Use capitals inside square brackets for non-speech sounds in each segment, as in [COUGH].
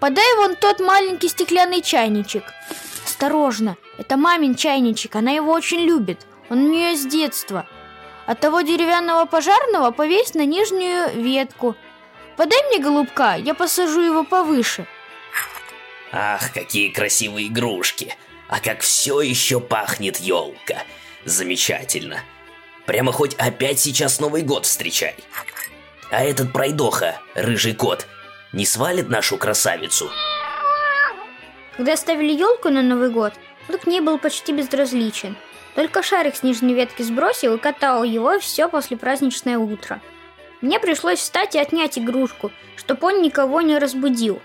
Подай вон тот маленький стеклянный чайничек. Осторожно, это мамин чайничек, она его очень любит. Он у нее с детства. От того деревянного пожарного повесь на нижнюю ветку. Подай мне голубка, я посажу его повыше. Ах, какие красивые игрушки! А как все еще пахнет елка! Замечательно! Прямо хоть опять сейчас Новый год встречай! А этот пройдоха, рыжий кот, не свалит нашу красавицу? Когда ставили елку на Новый год, он к ней был почти безразличен. Только шарик с нижней ветки сбросил и катал его все после праздничное утро. Мне пришлось встать и отнять игрушку, чтоб он никого не разбудил.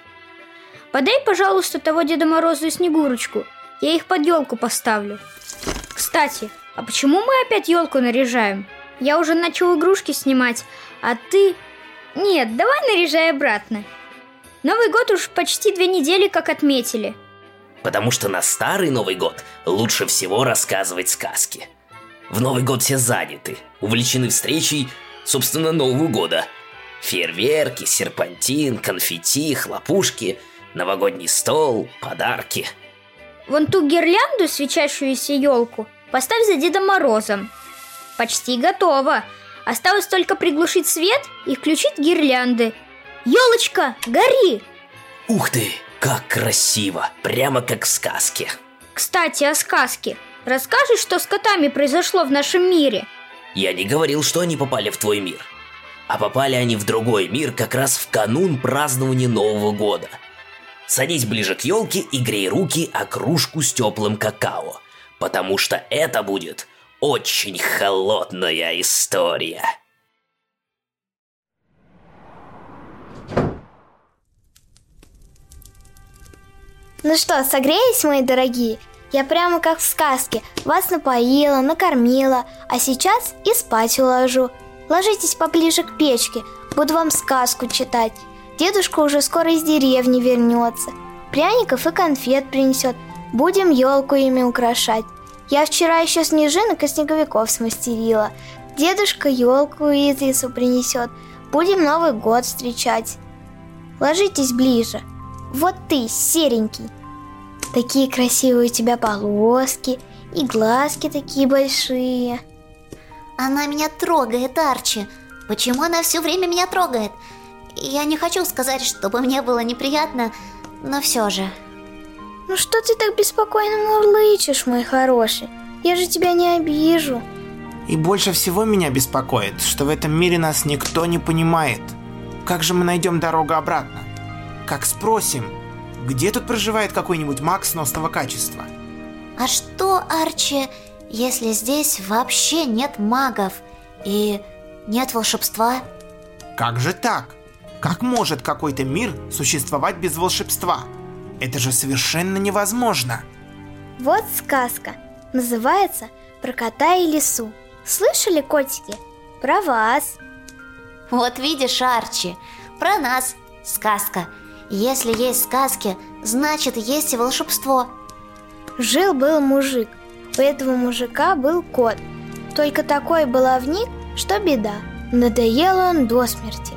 Подай, пожалуйста, того Деда Мороза и Снегурочку. Я их под елку поставлю. Кстати, а почему мы опять елку наряжаем? Я уже начал игрушки снимать, а ты... Нет, давай наряжай обратно. Новый год уж почти две недели как отметили. Потому что на старый Новый год лучше всего рассказывать сказки. В Новый год все заняты, увлечены встречей, собственно, Нового года. Фейерверки, серпантин, конфетти, хлопушки – новогодний стол, подарки. Вон ту гирлянду, свечащуюся елку, поставь за Дедом Морозом. Почти готово. Осталось только приглушить свет и включить гирлянды. Елочка, гори! Ух ты, как красиво! Прямо как в сказке. Кстати, о сказке. Расскажешь, что с котами произошло в нашем мире? Я не говорил, что они попали в твой мир. А попали они в другой мир как раз в канун празднования Нового года – Садись ближе к елке и грей руки о кружку с теплым какао, потому что это будет очень холодная история. Ну что, согреетесь, мои дорогие? Я прямо как в сказке. Вас напоила, накормила, а сейчас и спать уложу. Ложитесь поближе к печке, буду вам сказку читать. Дедушка уже скоро из деревни вернется. Пряников и конфет принесет. Будем елку ими украшать. Я вчера еще снежинок и снеговиков смастерила. Дедушка елку из лесу принесет. Будем Новый год встречать. Ложитесь ближе. Вот ты, серенький. Такие красивые у тебя полоски и глазки такие большие. Она меня трогает, Арчи. Почему она все время меня трогает? Я не хочу сказать, чтобы мне было неприятно, но все же. Ну что ты так беспокойно мурлычешь, мой хороший? Я же тебя не обижу. И больше всего меня беспокоит, что в этом мире нас никто не понимает. Как же мы найдем дорогу обратно? Как спросим, где тут проживает какой-нибудь маг сносного качества? А что, Арчи, если здесь вообще нет магов и нет волшебства? Как же так? Как может какой-то мир существовать без волшебства? Это же совершенно невозможно. Вот сказка. Называется «Про кота и лису». Слышали, котики? Про вас. Вот видишь, Арчи, про нас сказка. Если есть сказки, значит есть и волшебство. Жил-был мужик. У этого мужика был кот. Только такой баловник, что беда. Надоел он до смерти.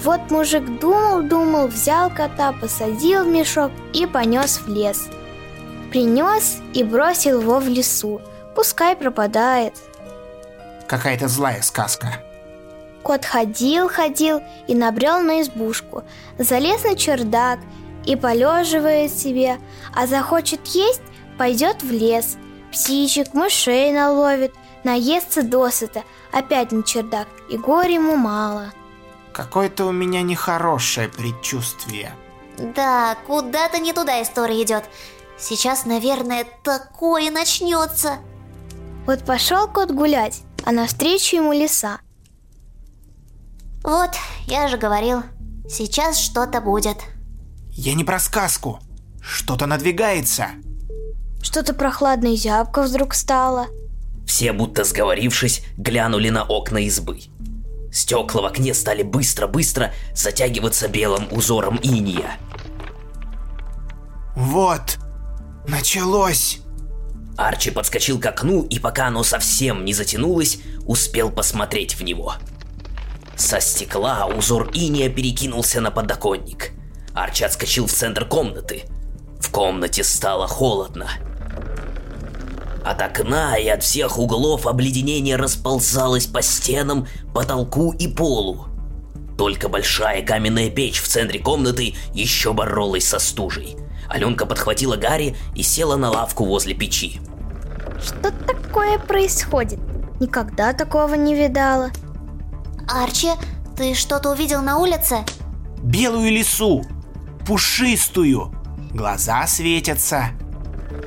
Вот мужик думал-думал, взял кота, посадил в мешок и понес в лес. Принес и бросил его в лесу. Пускай пропадает. Какая-то злая сказка. Кот ходил-ходил и набрел на избушку. Залез на чердак и полеживает себе, а захочет есть, пойдет в лес. Птичек, мышей наловит, наестся досыта, опять на чердак, и горе ему мало. Какое-то у меня нехорошее предчувствие. Да, куда-то не туда история идет. Сейчас, наверное, такое начнется. Вот пошел кот гулять, а навстречу ему лиса. Вот, я же говорил, сейчас что-то будет. Я не про сказку. Что-то надвигается. Что-то прохладно и зябко вдруг стало. Все, будто сговорившись, глянули на окна избы. Стекла в окне стали быстро-быстро затягиваться белым узором иния. Вот, началось. Арчи подскочил к окну и пока оно совсем не затянулось, успел посмотреть в него. Со стекла узор иния перекинулся на подоконник, Арчи отскочил в центр комнаты. В комнате стало холодно. От окна и от всех углов обледенение расползалось по стенам, потолку и полу. Только большая каменная печь в центре комнаты еще боролась со стужей. Аленка подхватила Гарри и села на лавку возле печи. Что такое происходит? Никогда такого не видала. Арчи, ты что-то увидел на улице? Белую лису, пушистую. Глаза светятся.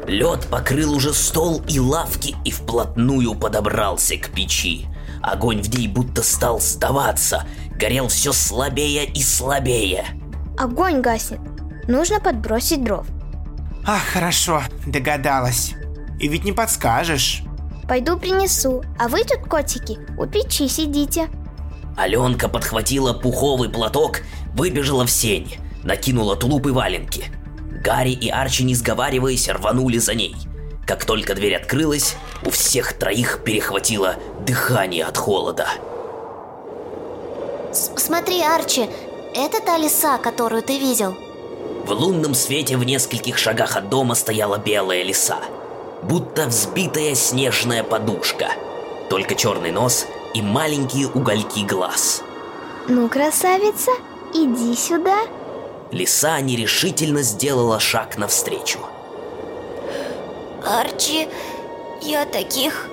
Лед покрыл уже стол и лавки и вплотную подобрался к печи. Огонь в ней будто стал сдаваться, горел все слабее и слабее. Огонь гаснет. Нужно подбросить дров. Ах, хорошо, догадалась. И ведь не подскажешь. Пойду принесу, а вы тут, котики, у печи сидите. Аленка подхватила пуховый платок, выбежала в сень, накинула тулуп и валенки. Гарри и Арчи, не сговариваясь, рванули за ней. Как только дверь открылась, у всех троих перехватило дыхание от холода. С- Смотри, Арчи, это та лиса, которую ты видел? В лунном свете в нескольких шагах от дома стояла белая лиса. Будто взбитая снежная подушка. Только черный нос и маленькие угольки глаз. Ну, красавица, иди сюда. Лиса нерешительно сделала шаг навстречу. Арчи, я таких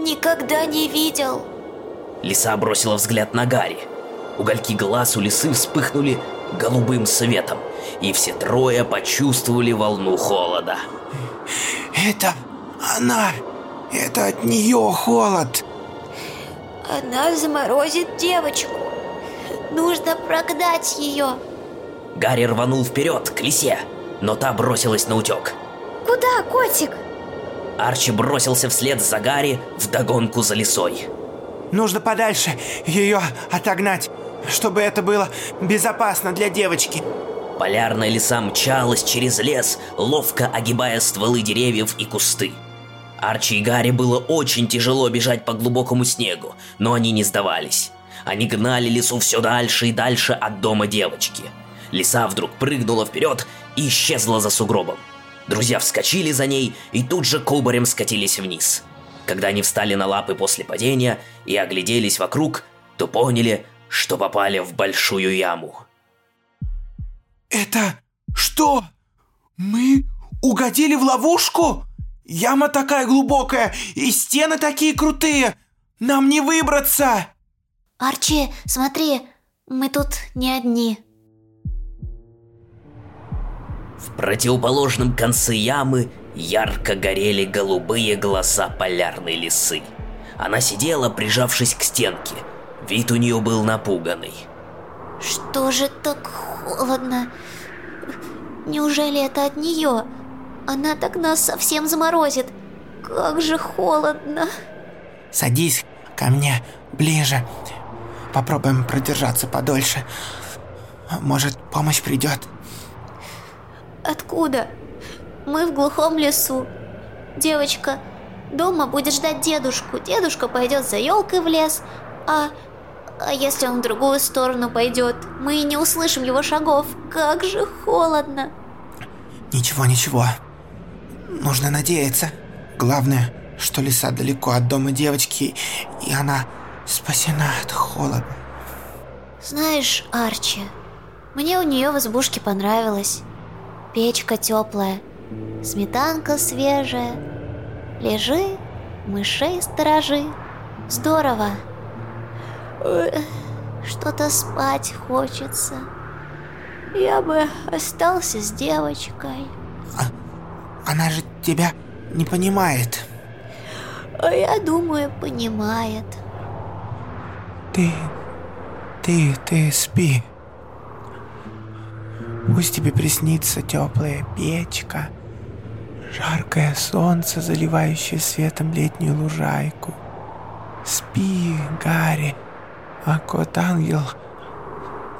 никогда не видел. Лиса бросила взгляд на Гарри. Угольки глаз у лисы вспыхнули голубым светом, и все трое почувствовали волну холода. Это она. Это от нее холод. Она заморозит девочку. Нужно прогнать ее. Гарри рванул вперед к лисе, но та бросилась на утек. Куда, котик? Арчи бросился вслед за Гарри вдогонку за лисой. Нужно подальше ее отогнать, чтобы это было безопасно для девочки. Полярная лиса мчалась через лес, ловко огибая стволы деревьев и кусты. Арчи и Гарри было очень тяжело бежать по глубокому снегу, но они не сдавались. Они гнали лису все дальше и дальше от дома девочки. Лиса вдруг прыгнула вперед и исчезла за сугробом. Друзья вскочили за ней и тут же кубарем скатились вниз. Когда они встали на лапы после падения и огляделись вокруг, то поняли, что попали в большую яму. Это что? Мы угодили в ловушку? Яма такая глубокая и стены такие крутые. Нам не выбраться. Арчи, смотри, мы тут не одни. В противоположном конце ямы ярко горели голубые глаза полярной лисы. Она сидела, прижавшись к стенке. Вид у нее был напуганный. Что же так холодно? Неужели это от нее? Она так нас совсем заморозит. Как же холодно. Садись ко мне ближе. Попробуем продержаться подольше. Может, помощь придет. Откуда? Мы в глухом лесу. Девочка дома будет ждать дедушку. Дедушка пойдет за елкой в лес, а... А если он в другую сторону пойдет, мы и не услышим его шагов. Как же холодно. Ничего, ничего. Нужно надеяться. Главное, что лиса далеко от дома девочки, и она спасена от холода. Знаешь, Арчи, мне у нее в избушке понравилось. Печка теплая, сметанка свежая. Лежи, мышей сторожи. Здорово. Что-то спать хочется. Я бы остался с девочкой. Она же тебя не понимает. А я думаю, понимает. Ты, ты, ты спи. Пусть тебе приснится теплая печка, жаркое солнце, заливающее светом летнюю лужайку. Спи, Гарри, а кот-ангел,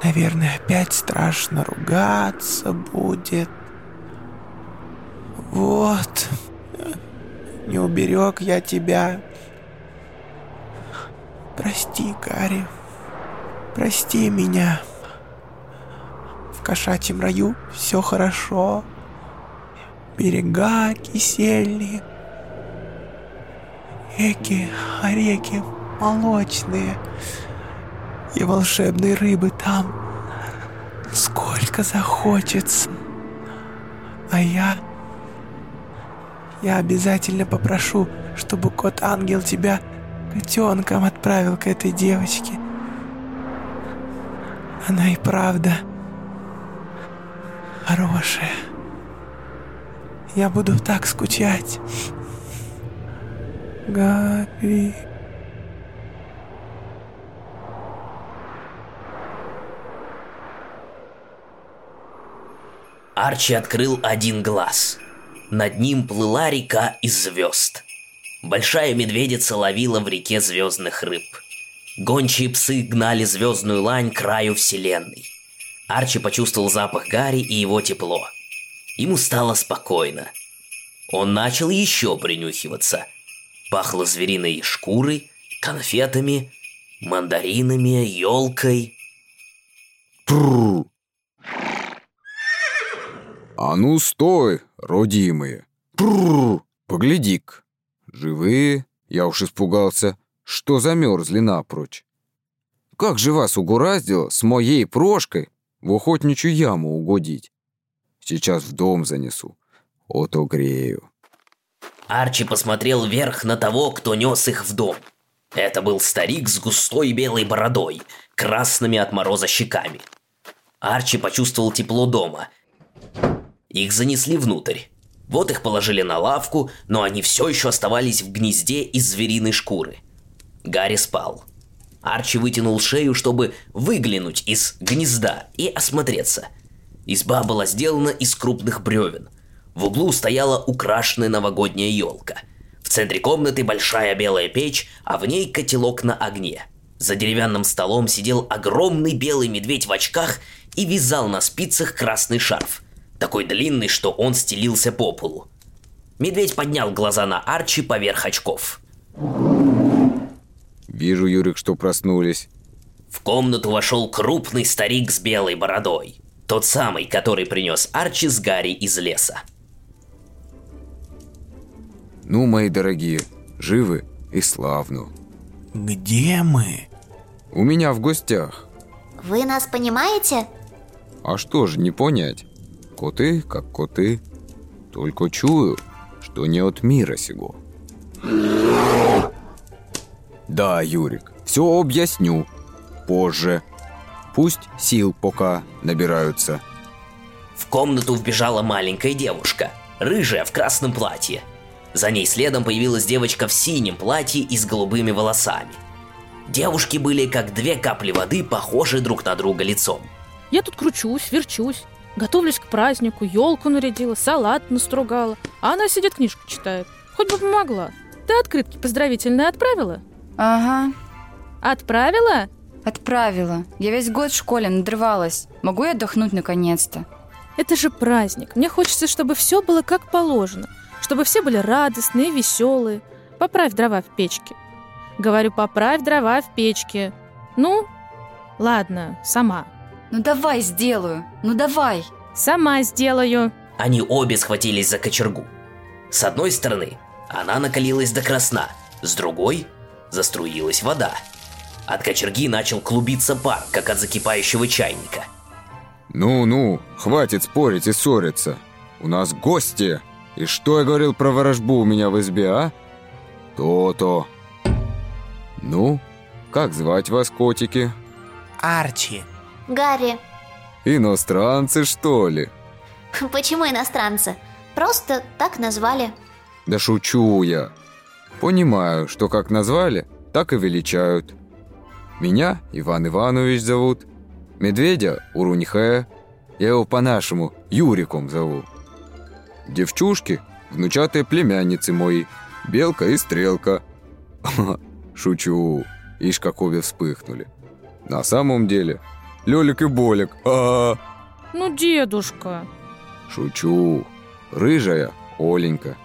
наверное, опять страшно ругаться будет. Вот, не уберег я тебя. Прости, Гарри. Прости меня. в кошачьем раю все хорошо. Берега кисельные, реки, а реки молочные, и волшебной рыбы там сколько захочется. А я... Я обязательно попрошу, чтобы кот-ангел тебя котенком отправил к этой девочке. Она и правда хорошая. Я буду так скучать. Гарри. Арчи открыл один глаз. Над ним плыла река из звезд. Большая медведица ловила в реке звездных рыб. Гончие псы гнали звездную лань к краю вселенной. Арчи почувствовал запах Гарри и его тепло. Ему стало спокойно. Он начал еще принюхиваться. Пахло звериной шкурой, конфетами, мандаринами, елкой. Прррр. А ну стой, родимые. Прррр. Погляди-ка. Живые? Я уж испугался, что замерзли напрочь. Как же вас угораздило с моей прошкой в охотничью яму угодить? Сейчас в дом занесу, ото грею. Арчи посмотрел вверх на того, кто нес их в дом. Это был старик с густой белой бородой, красными от мороза щеками. Арчи почувствовал тепло дома. Их занесли внутрь. Вот их положили на лавку, но они все еще оставались в гнезде из звериной шкуры. Гарри спал. Арчи вытянул шею, чтобы выглянуть из гнезда и осмотреться. Изба была сделана из крупных бревен. В углу стояла украшенная новогодняя елка. В центре комнаты большая белая печь, а в ней котелок на огне. За деревянным столом сидел огромный белый медведь в очках и вязал на спицах красный шарф. Такой длинный, что он стелился по полу. Медведь поднял глаза на Арчи поверх очков. Вижу, Юрик, что проснулись. В комнату вошел крупный старик с белой бородой. Тот самый, который принес Арчи с Гарри из леса. Ну, мои дорогие, живы и славно. Где мы? У меня в гостях. Вы нас понимаете? А что же не понять? Коты как коты. Только чую, что не от мира сего. Да, Юрик, все объясню. Позже. Пусть сил пока набираются. В комнату вбежала маленькая девушка, рыжая в красном платье. За ней следом появилась девочка в синем платье и с голубыми волосами. Девушки были как две капли воды, похожие друг на друга лицом. Я тут кручусь, верчусь, готовлюсь к празднику, елку нарядила, салат настругала, а она сидит книжку читает. Хоть бы помогла. Ты открытки поздравительные отправила? Ага, Отправила? отправила. Я весь год в школе надрывалась. Могу я отдохнуть наконец-то? Это же праздник. Мне хочется, чтобы все было как положено. Чтобы все были радостные, веселые. Поправь дрова в печке. Говорю, поправь дрова в печке. Ну, ладно, сама. Ну давай сделаю, ну давай. Сама сделаю. Они обе схватились за кочергу. С одной стороны, она накалилась до красна, с другой заструилась вода. От кочерги начал клубиться пар, как от закипающего чайника. Ну-ну, хватит спорить и ссориться. У нас гости. И что я говорил про ворожбу у меня в избе, а? То-то. Ну, как звать вас, котики? Арчи. Гарри, Иностранцы, что ли? [LAUGHS] почему иностранцы? Просто так назвали. Да шучу я. Понимаю, что как назвали, так и величают. Меня Иван Иванович зовут. Медведя Уруньхэ. Я его по-нашему Юриком зову. Девчушки – внучатые племянницы мои. Белка и Стрелка. [LAUGHS] Шучу. Ишь, как обе вспыхнули. На самом деле, Лёлик и Болик. А, -а, -а. Ну, дедушка. Шучу. Рыжая Оленька.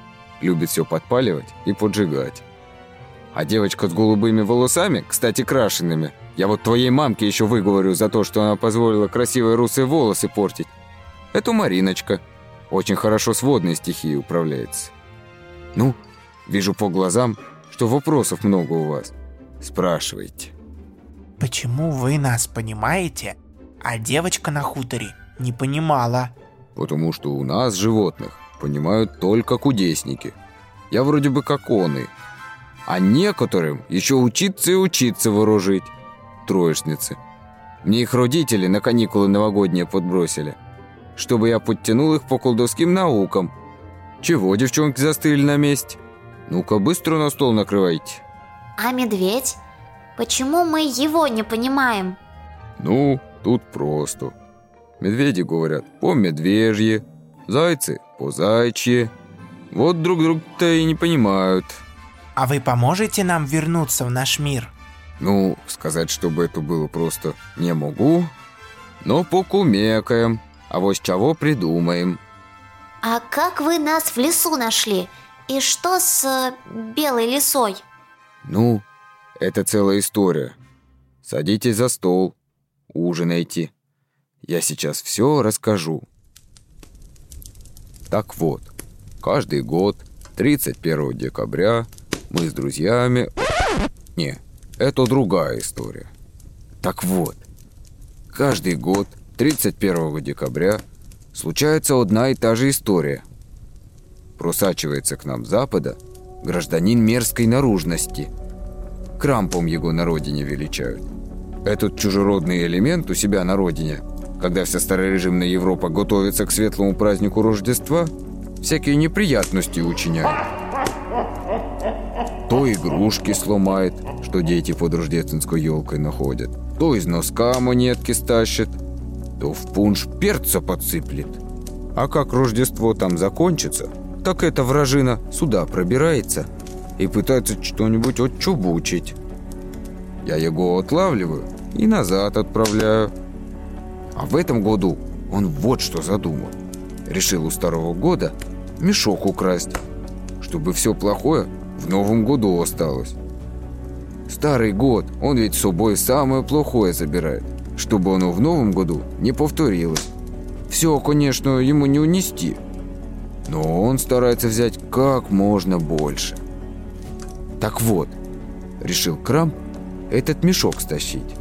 Любит все подпаливать и поджигать. А девочка с голубыми волосами, кстати, крашенными, Я вот твоей мамке еще выговорю за то, что она позволила красивые русые волосы портить. Это Мариночка. Очень хорошо с водной стихией управляется. Ну, вижу по глазам, что вопросов много у вас. Спрашивайте. Почему вы нас понимаете, а девочка на хуторе не понимала? Потому что у нас, животных, понимают только кудесники. Я вроде бы как он и. А некоторым еще учиться и учиться вооружить. Троечницы. Мне их родители на каникулы новогодние подбросили. Чтобы я подтянул их по колдовским наукам. Чего, девчонки, застыли на месте? Ну-ка, быстро на стол накрывайте. А медведь? Почему мы его не понимаем? Ну, тут просто. Медведи говорят по медвежье, зайцы по зайчье. Вот друг друга-то и не понимают. А вы поможете нам вернуться в наш мир? Ну, сказать, чтобы это было просто не могу, но покумекаем, а вот чего придумаем. А как вы нас в лесу нашли? И что с э, белой лисой? Ну, это целая история. Садитесь за стол, ужинайте. Я сейчас все расскажу. Так вот, каждый год, 31 декабря, мы с друзьями... Не, это другая история. Так вот, каждый год, 31 декабря, случается одна и та же история. Просачивается к нам с запада гражданин мерзкой наружности. Крампом его на родине величают. Этот чужеродный элемент у себя на родине, когда вся старорежимная Европа готовится к светлому празднику Рождества, всякие неприятности учиняет. То игрушки сломает, что дети под рождественской елкой находят, то из носка монетки стащит, то в пунш перца подсыплет. А как Рождество там закончится, так эта вражина сюда пробирается и пытается что-нибудь отчубучить. Я его отлавливаю и назад отправляю. А в этом году он вот что задумал. Решил у старого года мешок украсть, чтобы все плохое в новом году осталось. Старый год, он ведь с собой самое плохое забирает, чтобы оно в новом году не повторилось. Все, конечно, ему не унести, но он старается взять как можно больше. Так вот, решил Крамп этот мешок стащить.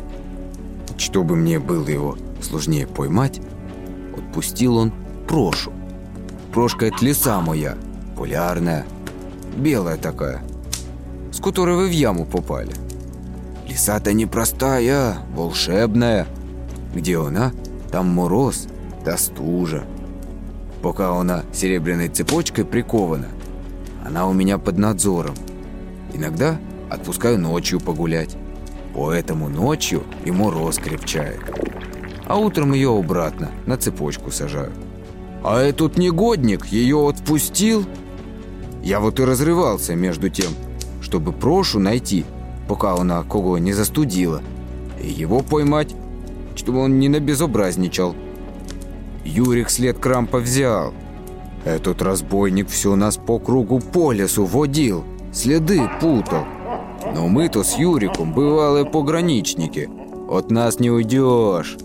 Чтобы мне было его сложнее поймать, отпустил он Прошу. Прошка – это лиса моя, полярная, белая такая, с которой вы в яму попали. Лиса-то непростая, волшебная. Где она, там мороз, да стужа. Пока она серебряной цепочкой прикована, она у меня под надзором. Иногда отпускаю ночью погулять. Поэтому ночью и мороз крепчает. А утром ее обратно на цепочку сажаю. А этот негодник ее отпустил. Я вот и разрывался между тем, чтобы Прошу найти, пока она кого не застудила, и его поймать, чтобы он не набезобразничал. Юрик след Крампа взял. Этот разбойник все нас по кругу по лесу водил, следы путал. Но мы-то с Юриком бывалые пограничники. От нас не уйдешь.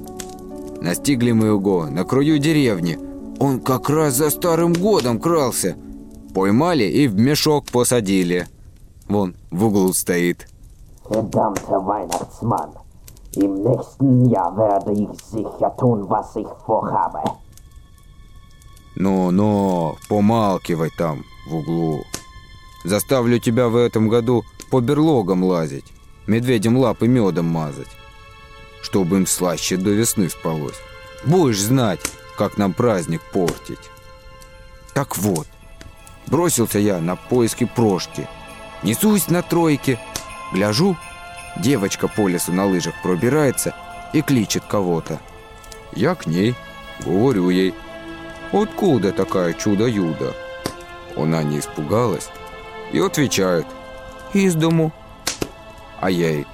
Настигли мы его на краю деревни. Он как раз за старым годом крался. Поймали и в мешок посадили. Вон, в углу стоит. Verdammter Weihnachtsmann. Im nächsten Jahr werde ich sicher tun, was ich vorhabe. Но-но, помалкивай там, в углу. Заставлю тебя в этом году по берлогам лазить, медведям лапы медом мазать, чтобы им слаще до весны спалось. Будешь знать, как нам праздник портить. Так вот, бросился я на поиски прошки. Несусь на тройке, гляжу, девочка по лесу на лыжах пробирается и кличет кого-то. Я к ней, говорю ей, откуда такая чудо-юдо? Она не испугалась и отвечает, из дому. А я ей,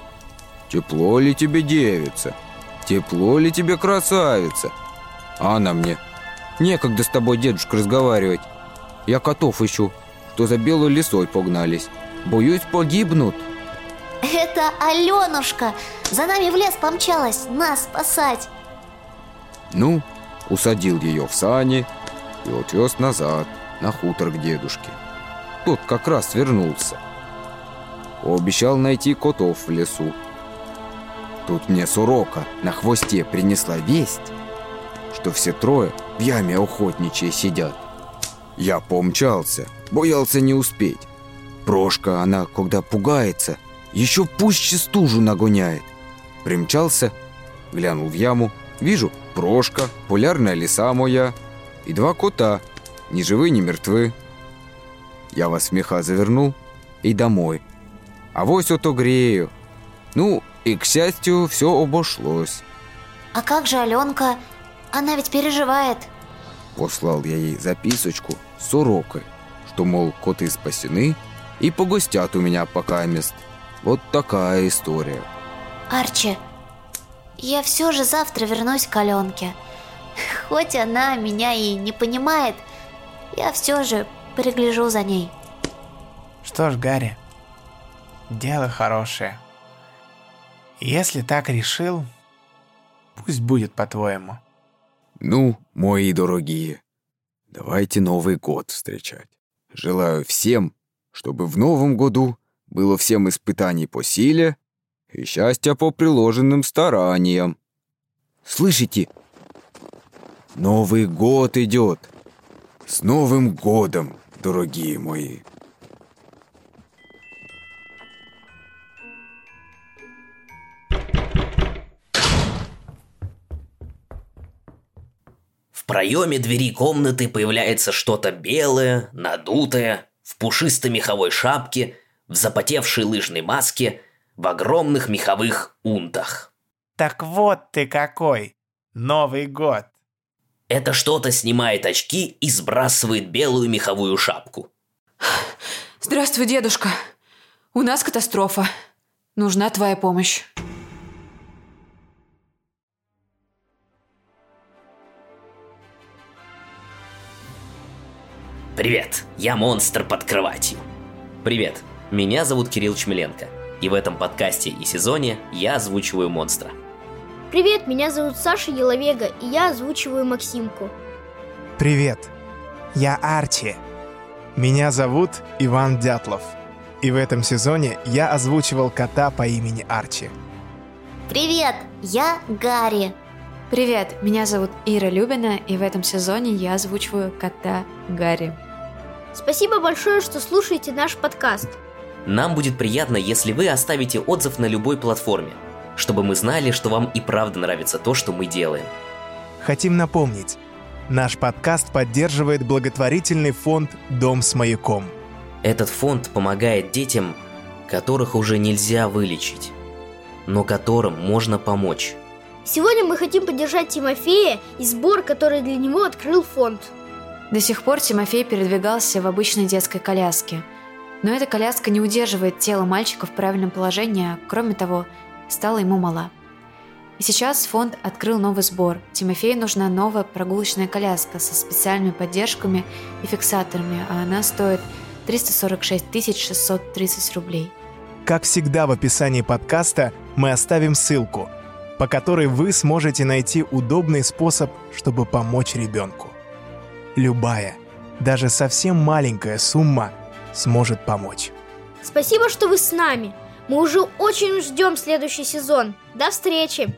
тепло ли тебе, девица? Тепло ли тебе, красавица? А она мне, некогда с тобой, дедушка, разговаривать. Я котов ищу, что за белой лисой погнались. Боюсь, погибнут. Это Аленушка За нами в лес помчалась Нас спасать Ну, усадил ее в сани и отвез назад, на хутор к дедушке. Тот как раз вернулся. Обещал найти котов в лесу. Тут мне Сурока на хвосте принесла весть, что все трое в яме охотничьей сидят. Я помчался, боялся не успеть. Прошка, она, когда пугается, еще пуще стужу нагоняет. Примчался, глянул в яму, вижу Прошка, полярная лиса моя и два кота, ни живы, ни мертвы. Я вас в меха завернул и домой. А вось ото грею. Ну, и, к счастью, все обошлось. А как же Аленка? Она ведь переживает Послал я ей записочку с урокой, что, мол, коты спасены и погостят у меня пока мест. Вот такая история. Арчи, я все же завтра вернусь к Аленке Хоть она меня и не понимает Я все же пригляжу за ней Что ж, Гарри, дело хорошее. Если так решил, пусть будет по-твоему. Ну, мои дорогие, давайте Новый год встречать. Желаю всем, чтобы в новом году было всем испытаний по силе и счастья по приложенным стараниям. Слышите? Новый год идет. С Новым годом, дорогие мои. В проеме двери комнаты появляется что-то белое, надутое, в пушистой меховой шапке, в запотевшей лыжной маске, в огромных меховых унтах. Так вот ты какой! Новый год! Это что-то снимает очки и сбрасывает белую меховую шапку. Здравствуй, дедушка. У нас катастрофа. Нужна твоя помощь. Привет, я монстр под кроватью. Привет, меня зовут Кирилл Чмеленко. И в этом подкасте и сезоне я озвучиваю монстра. Привет, меня зовут Саша Еловега, и я озвучиваю Максимку. Привет, я Арчи. Меня зовут Иван Дятлов. И в этом сезоне я озвучивал кота по имени Арчи. Привет, я Гарри Привет, меня зовут Ира Любина, и в этом сезоне я озвучиваю кота Гарри. Спасибо большое, что слушаете наш подкаст. Нам будет приятно, если вы оставите отзыв на любой платформе, чтобы мы знали, что вам и правда нравится то, что мы делаем. Хотим напомнить, наш подкаст поддерживает благотворительный фонд «Дом с маяком». Этот фонд помогает детям, которых уже нельзя вылечить, но которым можно помочь. Сегодня мы хотим поддержать Тимофея и сбор, который для него открыл фонд. До сих пор Тимофей передвигался в обычной детской коляске. Но эта коляска не удерживает тело мальчика в правильном положении, а кроме того, стала ему мала. И сейчас фонд открыл новый сбор. Тимофею нужна новая прогулочная коляска со специальными поддержками и фиксаторами, а она стоит 346 630 рублей. Как всегда в описании подкаста мы оставим ссылку, по которой вы сможете найти удобный способ, чтобы помочь ребенку. Любая, даже совсем маленькая сумма сможет помочь. Спасибо, что вы с нами. Мы уже очень ждем следующий сезон. До встречи!